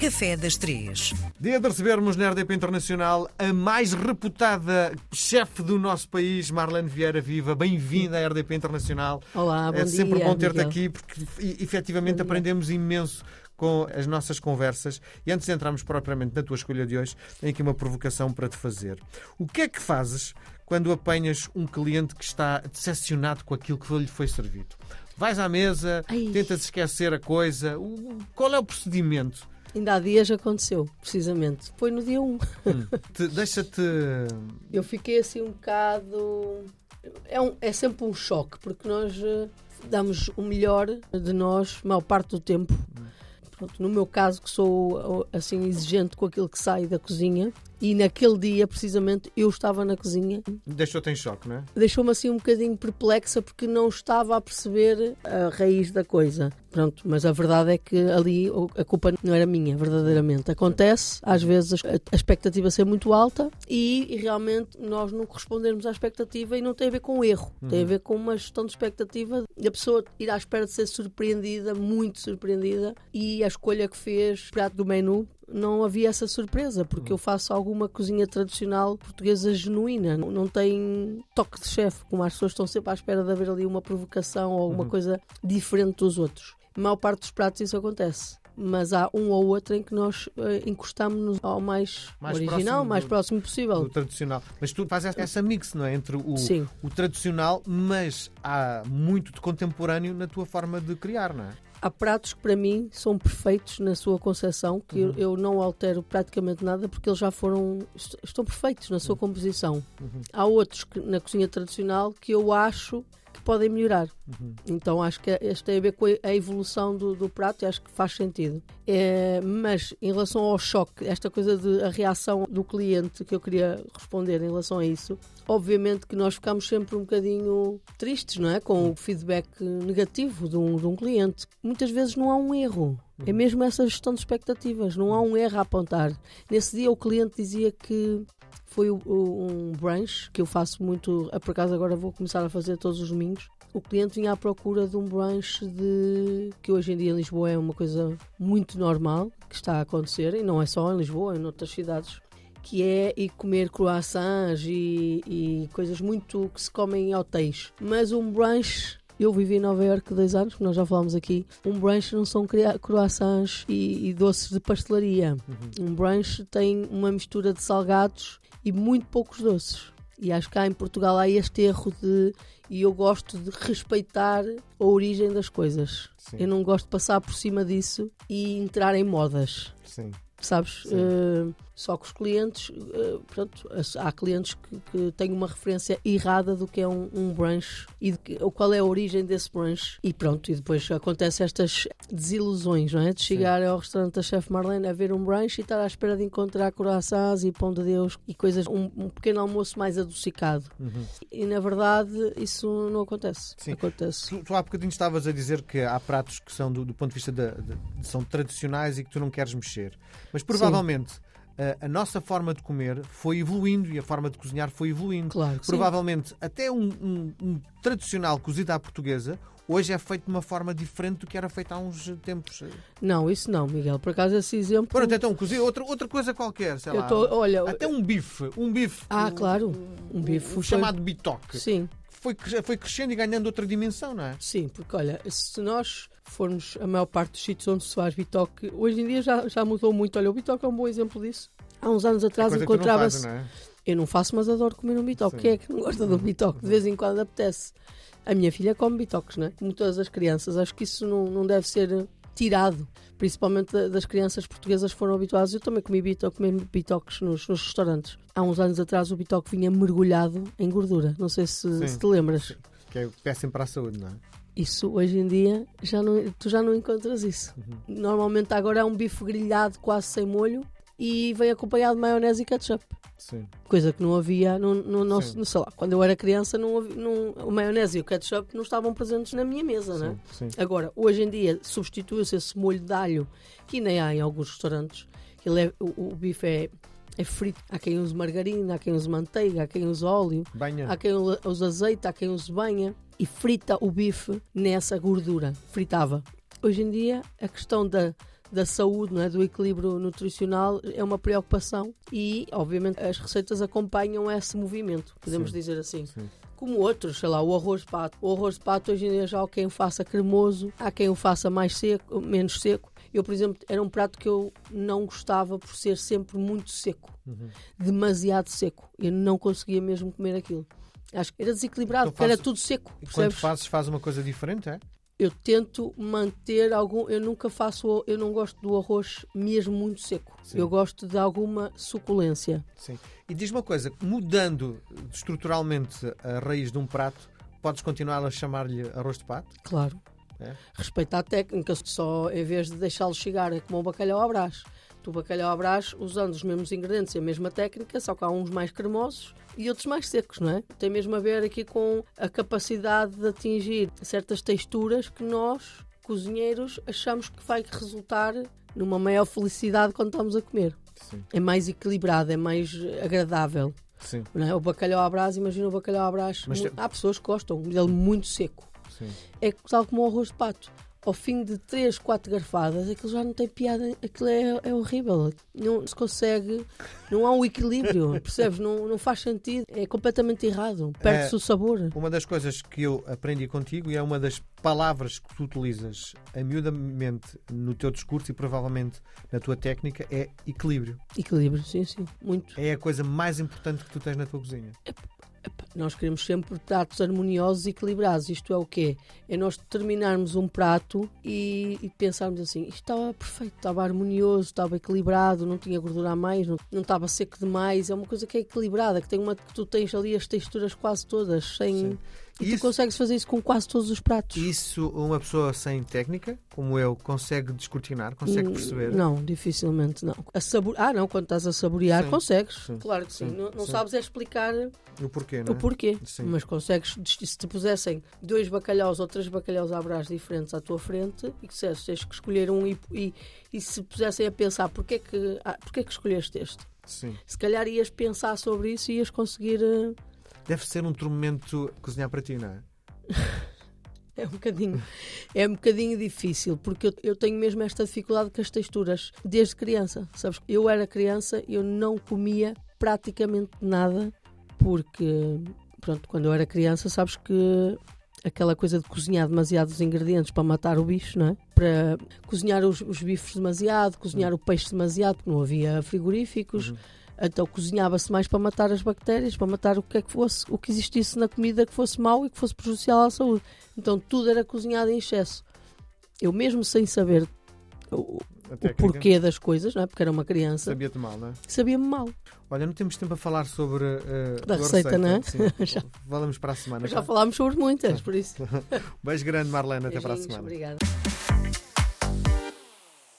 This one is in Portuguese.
Café das Três. Dia de recebermos na RDP Internacional a mais reputada chefe do nosso país, Marlene Vieira Viva. Bem-vinda à RDP Internacional. Olá, bom é sempre dia, bom ter-te aqui porque efetivamente aprendemos imenso com as nossas conversas. E antes de entrarmos propriamente na tua escolha de hoje, tenho aqui uma provocação para te fazer. O que é que fazes quando apanhas um cliente que está decepcionado com aquilo que lhe foi servido? Vais à mesa, Ai. tentas esquecer a coisa. Qual é o procedimento? Ainda há dias aconteceu, precisamente. Foi no dia 1. Te- Deixa-te. Eu fiquei assim um bocado. É, um- é sempre um choque, porque nós eh, damos o melhor de nós, maior parte do tempo. Pronto, no meu caso, que sou assim exigente com aquilo que sai da cozinha, e naquele dia, precisamente, eu estava na cozinha Deixou-te em choque, não é? deixou-me assim um bocadinho perplexa porque não estava a perceber a raiz da coisa. Pronto, mas a verdade é que ali a culpa não era minha, verdadeiramente. Acontece, às vezes, a expectativa ser muito alta e, realmente nós não correspondermos à expectativa e não tem a ver com erro, tem a ver com uma gestão de expectativa da pessoa ir à espera de ser surpreendida, muito surpreendida, e a escolha que fez, prato do menu, não havia essa surpresa, porque eu faço alguma cozinha tradicional portuguesa genuína. Não, não tem toque de chefe, como as pessoas estão sempre à espera de haver ali uma provocação ou alguma coisa diferente dos outros. A maior parte dos pratos isso acontece. Mas há um ou outro em que nós eh, encostamos-nos ao mais, Mais original, próximo mais do- próximo possível. Do tradicional. Mas tu fazes essa mix, não é? Entre o, o tradicional, mas há muito de contemporâneo na tua forma de criar, não é? Há pratos que para mim são perfeitos na sua concepção, que eu- eu não altero praticamente nada porque eles já foram est- estão perfeitos na sua composição. Há outros que, na cozinha tradicional que eu acho que podem melhorar. Então acho que este tem a ver com a- a evolução do, do prato e acho que faz sentido. É, mas em relação ao choque, esta coisa de a reação do cliente que eu queria responder em relação a isso, obviamente que nós ficamos sempre um bocadinho tristes, não é? Com o feedback negativo de um, de um cliente. Muitas vezes não há um erro. É mesmo essa gestão de expectativas, não há um erro a apontar. Nesse dia o cliente dizia que foi um brunch que eu faço muito, ah, por acaso agora vou começar a fazer todos os domingos. O cliente vinha à procura de um brunch de que hoje em dia em Lisboa é uma coisa muito normal que está a acontecer e não é só em Lisboa, em outras cidades, que é ir comer croissants e, e coisas muito que se comem em hotéis. Mas um brunch eu vivi em Nova Iorque dois anos, que nós já falámos aqui. Um brunch não são croissants e, e doces de pastelaria. Um brunch tem uma mistura de salgados e muito poucos doces. E acho que cá em Portugal há este erro de. E eu gosto de respeitar a origem das coisas. Sim. Eu não gosto de passar por cima disso e entrar em modas Sim. sabes? Sim. Só que os clientes, eh, pronto, há clientes que, que têm uma referência errada do que é um, um brunch e que, qual é a origem desse brunch. E pronto, e depois acontecem estas desilusões, não é? De chegar ao restaurante da Chef Marlene a ver um brunch e estar à espera de encontrar croissants e pão de Deus e coisas, um, um pequeno almoço mais adocicado. E na verdade isso não acontece. Sim. Acontece. Tu, tu há bocadinho estavas a dizer que há pratos que são, do, do ponto de vista da de, são tradicionais e que tu não queres mexer. Mas provavelmente a, a nossa forma de comer foi evoluindo e a forma de cozinhar foi evoluindo. Claro que sim. Provavelmente até um, um- um tradicional cozido à portuguesa hoje é feito de uma forma diferente do que era feito há uns tempos. Não, isso não, Miguel. Por acaso esse exemplo. Pronto, então cozido, outra, outra coisa qualquer, sei eu lá. tô, olha, Até um bife, um bife. Ah, um- claro. Um bife o chamado bitoque. Sim, Foi, foi crescendo e ganhando outra dimensão, não é? sim, porque olha, se nós formos a maior parte dos sítios onde se faz bitoque, hoje em dia já, já mudou muito. Olha, o bitoque é um bom exemplo disso. Há uns anos atrás não fazes, encontrava-se. é? Eu não faço, mas adoro comer um bitoque. Sim. Quem é que não gosta de um bitoque? De vez em quando apetece. A minha filha come bitoques, né? Como todas as crianças. Acho que isso não, não deve ser tirado. Principalmente da- das crianças portuguesas que foram habituadas. Eu também comi bitoque, comi bitoques nos, nos restaurantes. Há uns anos atrás o bitoque vinha mergulhado em gordura. Não sei se, se te lembras. Que é péssimo para a saúde, não é? Isso hoje em dia já não, tu já não encontras isso. Normalmente agora é um bife grelhado quase sem molho e vem acompanhado de maionese e ketchup. Sim. Coisa que não havia no, no nosso, no, sei lá, quando eu era criança, não havia, não, a maionese e o ketchup não estavam presentes na minha mesa, né? Sim, sim. Agora, hoje em dia, substituiu-se esse molho de alho, que nem há em alguns restaurantes. Ele é, o, o bife é, é frito. Há quem use margarina, há quem use manteiga, há quem use óleo, Banha. há quem use azeite, há quem use banha e frita o bife nessa gordura. Fritava. Hoje em dia, a questão da, da saúde, não é? do equilíbrio nutricional, é uma preocupação e, obviamente, as receitas acompanham esse movimento, podemos Sim. dizer assim. Sim. Como outros, sei lá, o arroz de pato. O arroz de pato hoje em dia já há quem o faça cremoso, há quem o faça mais seco, menos seco. Eu, por exemplo, era um prato que eu não gostava por ser sempre muito seco, Uhum. demasiado seco. Eu não conseguia mesmo comer aquilo. Acho que era desequilibrado, Então era tudo seco. E quando fazes, faz uma coisa diferente, é? Eu tento manter algum. Eu nunca faço. Eu não gosto do arroz mesmo muito seco. Sim. Eu gosto de alguma suculência. Sim. E diz uma coisa, mudando estruturalmente a raiz de um prato, podes continuar a chamar-lhe arroz de pato? Claro. É? Respeita a técnica, só em vez de deixá-lo chegar é como o bacalhau à brás. Tu, bacalhau à brás, usando os mesmos ingredientes e a mesma técnica, só que há uns mais cremosos e outros mais secos, não é? Tem mesmo a ver aqui com a capacidade de atingir certas texturas que nós, cozinheiros, achamos que vai resultar numa maior felicidade quando estamos a comer. Sim. É mais equilibrado, é mais agradável. Sim. Não é? O bacalhau à brás, imagina o bacalhau à brás. Mas Há pessoas que gostam dele muito seco Sim. é tal como o arroz de pato. Ao fim de 3, 4 garfadas, aquilo já não tem piada, aquilo é, é horrível. Não se consegue, não há um equilíbrio, percebes? Não, não faz sentido, é completamente errado, perde-se É. o sabor. Uma das coisas que eu aprendi contigo e é uma das palavras que tu utilizas amiudamente no teu discurso e provavelmente na tua técnica é equilíbrio. Equilíbrio, sim, sim, muito. É a coisa mais importante que tu tens na tua cozinha. Epá, Nós queremos sempre pratos harmoniosos e equilibrados. Isto é o quê? É nós terminarmos um prato e, e pensarmos assim: isto estava perfeito, estava harmonioso, estava equilibrado, não tinha gordura a mais, não, não estava seco demais. É uma coisa que é equilibrada, que, tem uma, que tu tens ali as texturas quase todas, sem. Sim. E Isso- tu consegues fazer isso com quase todos os pratos. Isso uma pessoa sem técnica, como eu, consegue descortinar, consegue Hum, perceber. Não, dificilmente não. A sabor... Ah, não, quando estás a saborear, Sim, consegues. sim, claro que sim. sim, Não, não sim. sabes é explicar O porquê, não o é? porquê. Sim. Mas consegues, se te pusessem dois bacalhaus ou três bacalhaus à brás diferentes à tua frente e que disseste, tens que escolher um e, e, e se pusessem a pensar porquê que, ah, porquê que escolheste este? Sim. Se calhar ias pensar sobre isso e ias conseguir. eh, Deve ser um tormento cozinhar para ti, não é? É um bocadinho, é um bocadinho difícil, porque eu, eu tenho mesmo esta dificuldade com as texturas desde criança. Sabes, eu era criança, eu não comia praticamente nada, porque, pronto, quando eu era criança, sabes que aquela coisa de cozinhar demasiados ingredientes para matar o bicho, não é? Para cozinhar os, os bifes demasiado, cozinhar o peixe demasiado, porque não havia frigoríficos. Uhum. Então cozinhava-se mais para matar as bactérias, para matar o que é que fosse, o que existisse na comida que fosse mau e que fosse prejudicial à saúde. Então tudo era cozinhado em excesso. Eu mesmo sem saber o, o porquê das coisas, não é? Porque era uma criança, Sabia-te mal, não é? sabia-me mal. Olha, não temos tempo a falar sobre eh, Da a receita, não é? Sim. Já. Falamos para a semana. Já tá? falámos sobre muitas, por isso. Beijo grande, Marlene. Até para a Beijinhos, semana. Obrigada.